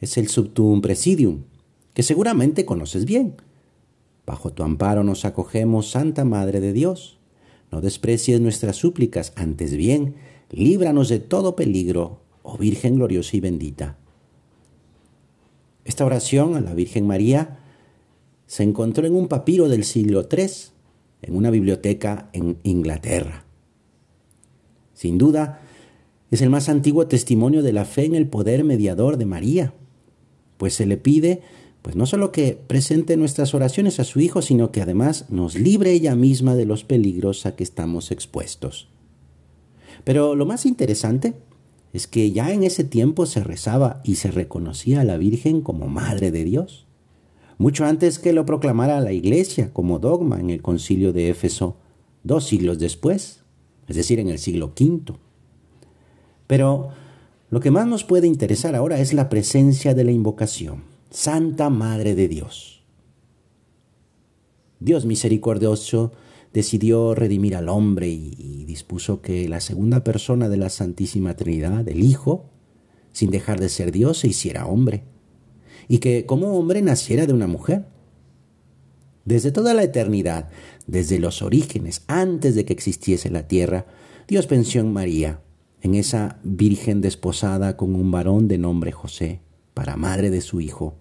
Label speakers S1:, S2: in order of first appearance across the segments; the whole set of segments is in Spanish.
S1: es el Subtuum Presidium, que seguramente conoces bien. Bajo tu amparo nos acogemos, Santa Madre de Dios. No desprecies nuestras súplicas, antes bien, líbranos de todo peligro, oh Virgen gloriosa y bendita. Esta oración a la Virgen María se encontró en un papiro del siglo III, en una biblioteca en Inglaterra. Sin duda, es el más antiguo testimonio de la fe en el poder mediador de María pues se le pide pues no solo que presente nuestras oraciones a su Hijo, sino que además nos libre ella misma de los peligros a que estamos expuestos. Pero lo más interesante es que ya en ese tiempo se rezaba y se reconocía a la Virgen como Madre de Dios, mucho antes que lo proclamara la Iglesia como dogma en el concilio de Éfeso, dos siglos después, es decir, en el siglo V. Pero lo que más nos puede interesar ahora es la presencia de la invocación. Santa Madre de Dios. Dios misericordioso decidió redimir al hombre y, dispuso que la segunda persona de la Santísima Trinidad, el Hijo, sin dejar de ser Dios, se hiciera hombre, y que como hombre naciera de una mujer. Desde toda la eternidad, desde los orígenes, antes de que existiese la tierra, Dios pensó en María, en esa virgen desposada con un varón de nombre José, para madre de su hijo.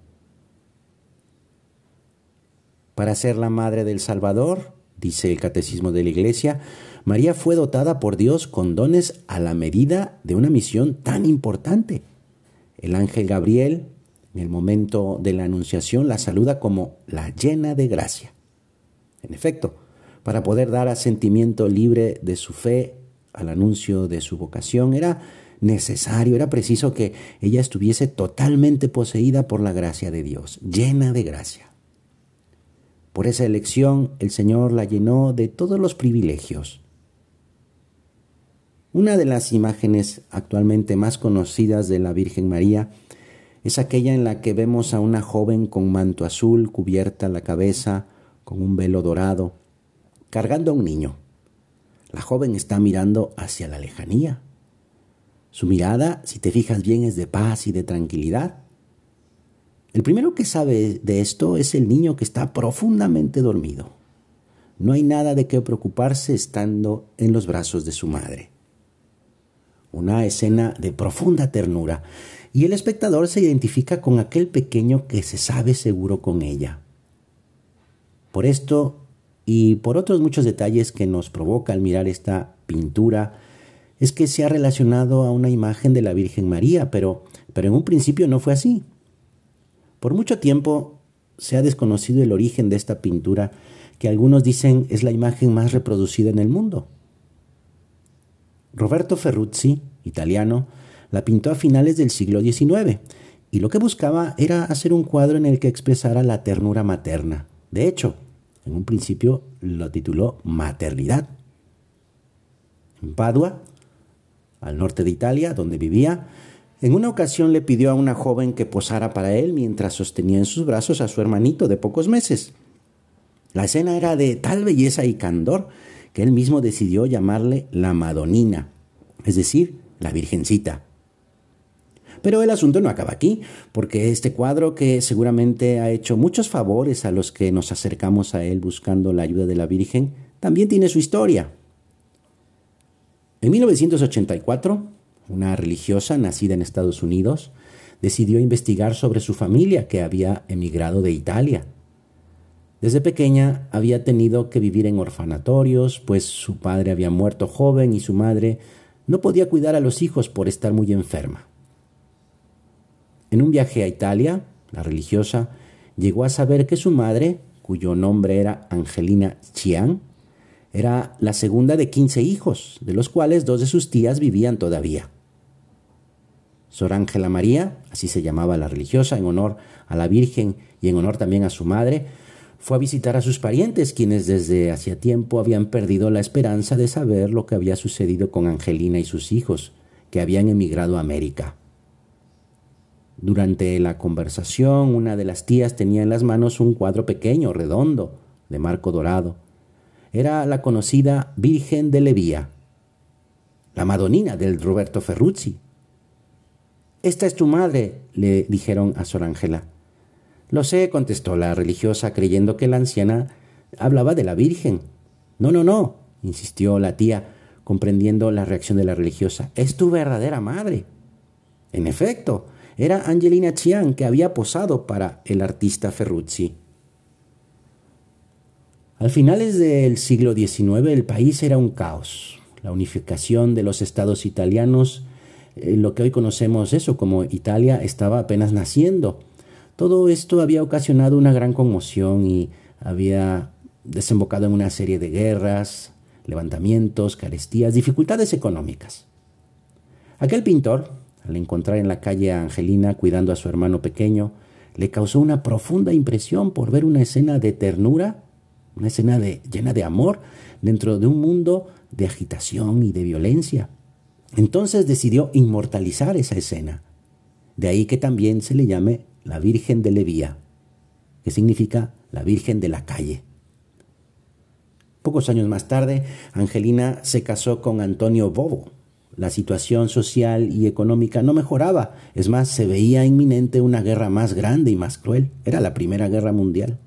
S1: Para ser la madre del Salvador, dice el Catecismo de la Iglesia, María fue dotada por Dios con dones a la medida de una misión tan importante. El ángel Gabriel, en el momento de la anunciación, la saluda como la llena de gracia. En efecto, para poder dar asentimiento libre de su fe al anuncio de su vocación, era necesario, era preciso que ella estuviese totalmente poseída por la gracia de Dios, llena de gracia. Por esa elección el Señor la llenó de todos los privilegios. Una de las imágenes actualmente más conocidas de la Virgen María es aquella en la que vemos a una joven con manto azul cubierta la cabeza con un velo dorado, cargando a un niño. La joven está mirando hacia la lejanía. Su mirada, si te fijas bien, es de paz y de tranquilidad. El primero que sabe de esto es el niño que está profundamente dormido. No hay nada de qué preocuparse estando en los brazos de su madre. Una escena de profunda ternura, y el espectador se identifica con aquel pequeño que se sabe seguro con ella. Por esto y por otros muchos detalles que nos provoca al mirar esta pintura, es que se ha relacionado a una imagen de la Virgen María, pero, pero en un principio no fue así. Por mucho tiempo se ha desconocido el origen de esta pintura, que algunos dicen es la imagen más reproducida en el mundo. Roberto Ferruzzi, italiano, la pintó a finales del siglo XIX, y lo que buscaba era hacer un cuadro en el que expresara la ternura materna. De hecho, en un principio lo tituló Maternidad. En Padua, al norte de Italia, donde vivía, en una ocasión le pidió a una joven que posara para él mientras sostenía en sus brazos a su hermanito de pocos meses. La escena era de tal belleza y candor que él mismo decidió llamarle la Madonina, es decir, la Virgencita. Pero el asunto no acaba aquí, porque este cuadro que seguramente ha hecho muchos favores a los que nos acercamos a él buscando la ayuda de la Virgen, también tiene su historia. En 1984, una religiosa nacida en Estados Unidos decidió investigar sobre su familia que había emigrado de Italia. Desde pequeña había tenido que vivir en orfanatorios, pues su padre había muerto joven y su madre no podía cuidar a los hijos por estar muy enferma. En un viaje a Italia, la religiosa llegó a saber que su madre, cuyo nombre era Angelina Chiang, era la segunda de quince hijos, de los cuales dos de sus tías vivían todavía. Sor Ángela María, así se llamaba la religiosa, en honor a la Virgen y en honor también a su madre, fue a visitar a sus parientes, quienes desde hacía tiempo habían perdido la esperanza de saber lo que había sucedido con Angelina y sus hijos, que habían emigrado a América. Durante la conversación, una de las tías tenía en las manos un cuadro pequeño, redondo, de marco dorado. Era la conocida Virgen de Levía, la Madonina del Roberto Ferrucci, esta es tu madre, le dijeron a Sor Ángela. Lo sé, contestó la religiosa, creyendo que la anciana hablaba de la Virgen. No, no, no, insistió la tía, comprendiendo la reacción de la religiosa. Es tu verdadera madre. En efecto, era Angelina Chiang que había posado para el artista Ferrucci. Al finales del siglo XIX el país era un caos. La unificación de los estados italianos eh, lo que hoy conocemos eso como Italia estaba apenas naciendo. Todo esto había ocasionado una gran conmoción y había desembocado en una serie de guerras, levantamientos, carestías, dificultades económicas. Aquel pintor, al encontrar en la calle a Angelina cuidando a su hermano pequeño, le causó una profunda impresión por ver una escena de ternura, una escena llena de amor, dentro de un mundo de agitación y de violencia. Entonces decidió inmortalizar esa escena. De ahí que también se le llame la Virgen de Levía, que significa la Virgen de la calle. Pocos años más tarde, Angelina se casó con Antonio Bobo. La situación social y económica no mejoraba, es más, se veía inminente una guerra más grande y más cruel. Era la Primera Guerra Mundial.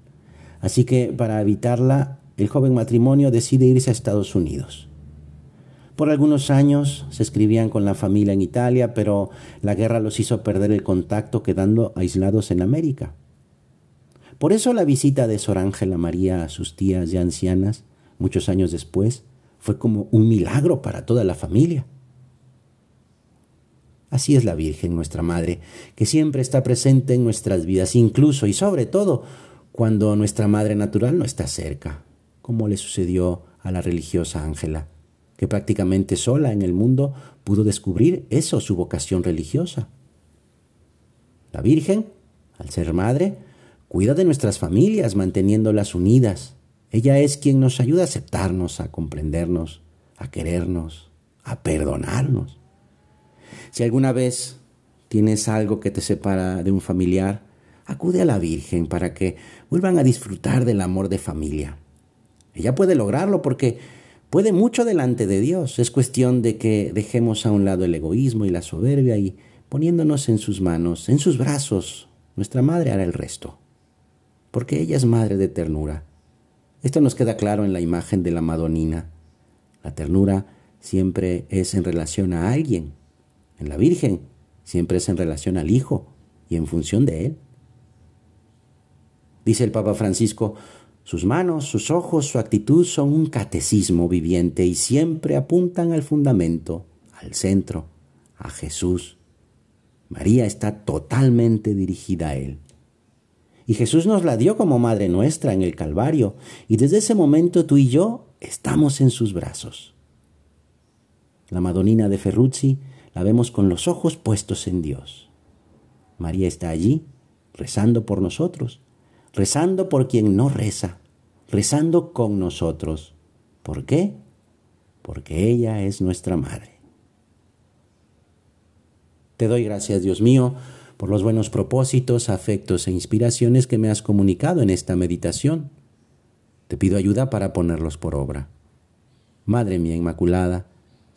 S1: Así que, para evitarla, el joven matrimonio decide irse a Estados Unidos. Por algunos años se escribían con la familia en Italia, pero la guerra los hizo perder el contacto quedando aislados en América. Por eso la visita de Sor Ángela María a sus tías ya ancianas, muchos años después, fue como un milagro para toda la familia. Así es la Virgen, nuestra Madre, que siempre está presente en nuestras vidas, incluso y sobre todo cuando nuestra Madre natural no está cerca, como le sucedió a la religiosa Ángela que prácticamente sola en el mundo pudo descubrir eso, su vocación religiosa. La Virgen, al ser madre, cuida de nuestras familias manteniéndolas unidas. Ella es quien nos ayuda a aceptarnos, a comprendernos, a querernos, a perdonarnos. Si alguna vez tienes algo que te separa de un familiar, acude a la Virgen para que vuelvan a disfrutar del amor de familia. Ella puede lograrlo porque puede mucho delante de Dios. Es cuestión de que dejemos a un lado el egoísmo y la soberbia y poniéndonos en sus manos, en sus brazos, nuestra madre hará el resto. Porque ella es madre de ternura. Esto nos queda claro en la imagen de la Madonina. La ternura siempre es en relación a alguien. En la Virgen siempre es en relación al Hijo y en función de Él. Dice el Papa Francisco, sus manos, sus ojos, su actitud son un catecismo viviente y siempre apuntan al fundamento, al centro, a Jesús. María está totalmente dirigida a Él. Y Jesús nos la dio como Madre nuestra en el Calvario, y desde ese momento tú y yo estamos en sus brazos. La Madonina de Ferrucci la vemos con los ojos puestos en Dios. María está allí, rezando por nosotros, rezando por quien no reza, rezando con nosotros. ¿Por qué? Porque ella es nuestra madre. Te doy gracias, Dios mío, por los buenos propósitos, afectos e inspiraciones que me has comunicado en esta meditación. Te pido ayuda para ponerlos por obra. Madre mía Inmaculada,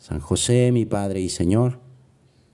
S1: San José, mi Padre y Señor,